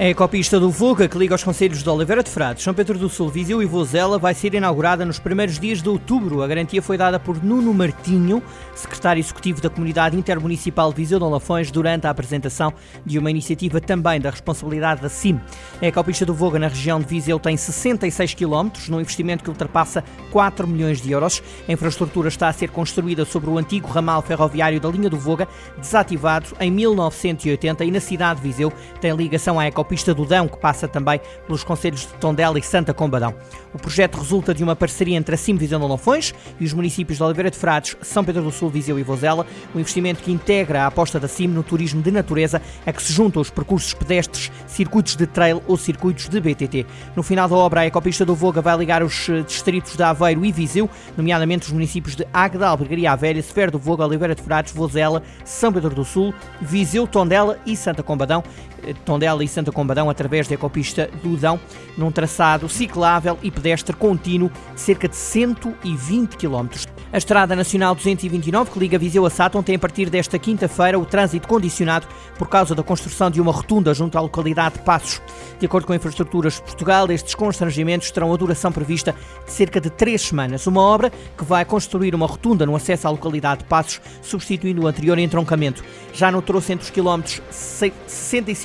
A ecopista do Voga, que liga os conselhos de Oliveira de Frades, São Pedro do Sul, Viseu e Vozela, vai ser inaugurada nos primeiros dias de outubro. A garantia foi dada por Nuno Martinho, secretário executivo da Comunidade Intermunicipal Viseu de Lafões, durante a apresentação de uma iniciativa também da responsabilidade da CIM. A ecopista do Voga, na região de Viseu, tem 66 km, num investimento que ultrapassa 4 milhões de euros. A infraestrutura está a ser construída sobre o antigo ramal ferroviário da linha do Voga, desativado em 1980 e na cidade de Viseu tem ligação à ecopista Pista do Dão, que passa também pelos concelhos de Tondela e Santa Combadão. O projeto resulta de uma parceria entre a CIM Visão de Lafões e os municípios de Oliveira de Frades, São Pedro do Sul, Viseu e Vozela, um investimento que integra a aposta da CIM no turismo de natureza, a que se juntam os percursos pedestres, circuitos de trail ou circuitos de BTT. No final da obra, a Ecopista do Voga vai ligar os eh, distritos de Aveiro e Viseu, nomeadamente os municípios de Águeda, Albergaria Velha, Sefero do Voga, Oliveira de Frades, Vozela, São Pedro do Sul, Viseu, Tondela e Santa Combadão. Eh, Tondela e Santa Combadão através da ecopista do Udão, num traçado ciclável e pedestre contínuo de cerca de 120 km. A Estrada Nacional 229, que liga Viseu a Sátão, tem a partir desta quinta-feira o trânsito condicionado por causa da construção de uma rotunda junto à localidade de Passos. De acordo com Infraestruturas de Portugal, estes constrangimentos terão a duração prevista de cerca de três semanas. Uma obra que vai construir uma rotunda no acesso à localidade de Passos, substituindo o anterior entroncamento. Já no troço entre os quilómetros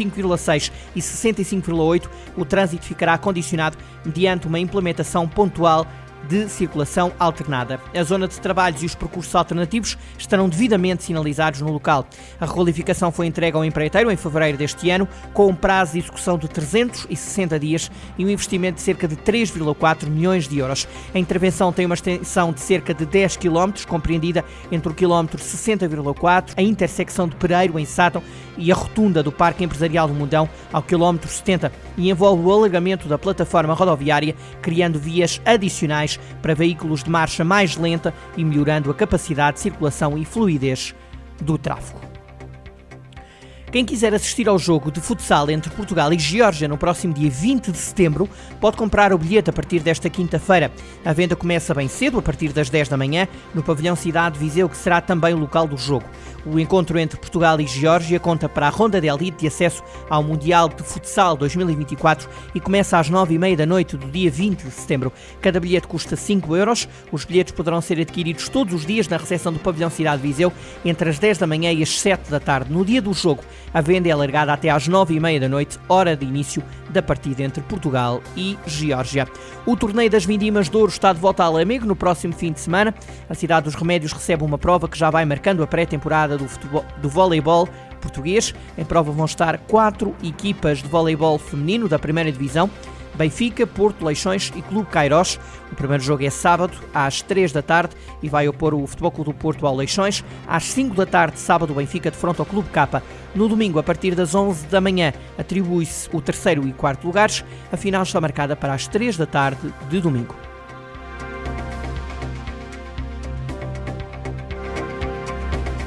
65,6 e 65,8, o trânsito ficará condicionado mediante uma implementação pontual de circulação alternada. A zona de trabalhos e os percursos alternativos estarão devidamente sinalizados no local. A requalificação foi entregue ao empreiteiro em fevereiro deste ano, com um prazo de execução de 360 dias e um investimento de cerca de 3,4 milhões de euros. A intervenção tem uma extensão de cerca de 10 km, compreendida entre o quilómetro 60,4, a intersecção de Pereiro, em Sátão, e a rotunda do Parque Empresarial do Mundão, ao quilómetro 70, e envolve o alargamento da plataforma rodoviária, criando vias adicionais para veículos de marcha mais lenta e melhorando a capacidade de circulação e fluidez do tráfego. Quem quiser assistir ao jogo de futsal entre Portugal e Geórgia no próximo dia 20 de setembro pode comprar o bilhete a partir desta quinta-feira. A venda começa bem cedo, a partir das 10 da manhã, no pavilhão Cidade Viseu, que será também o local do jogo. O encontro entre Portugal e Geórgia conta para a ronda de elite de acesso ao Mundial de Futsal 2024 e começa às 9h30 da noite do dia 20 de setembro. Cada bilhete custa 5 euros. Os bilhetes poderão ser adquiridos todos os dias na recepção do pavilhão Cidade Viseu entre as 10 da manhã e as 7 da tarde. No dia do jogo, a venda é alargada até às nove e meia da noite, hora de início da partida entre Portugal e Geórgia. O torneio das Vindimas de Ouro está de volta a Lamego no próximo fim de semana. A cidade dos Remédios recebe uma prova que já vai marcando a pré-temporada do, do voleibol português. Em prova vão estar quatro equipas de voleibol feminino da primeira divisão. Benfica, Porto, Leixões e Clube Cairós. O primeiro jogo é sábado, às 3 da tarde, e vai opor o Futebol Clube do Porto ao Leixões. Às 5 da tarde, sábado, o Benfica de frente ao Clube Capa. No domingo, a partir das 11 da manhã, atribui-se o terceiro e quarto lugares. A final está marcada para as 3 da tarde de domingo.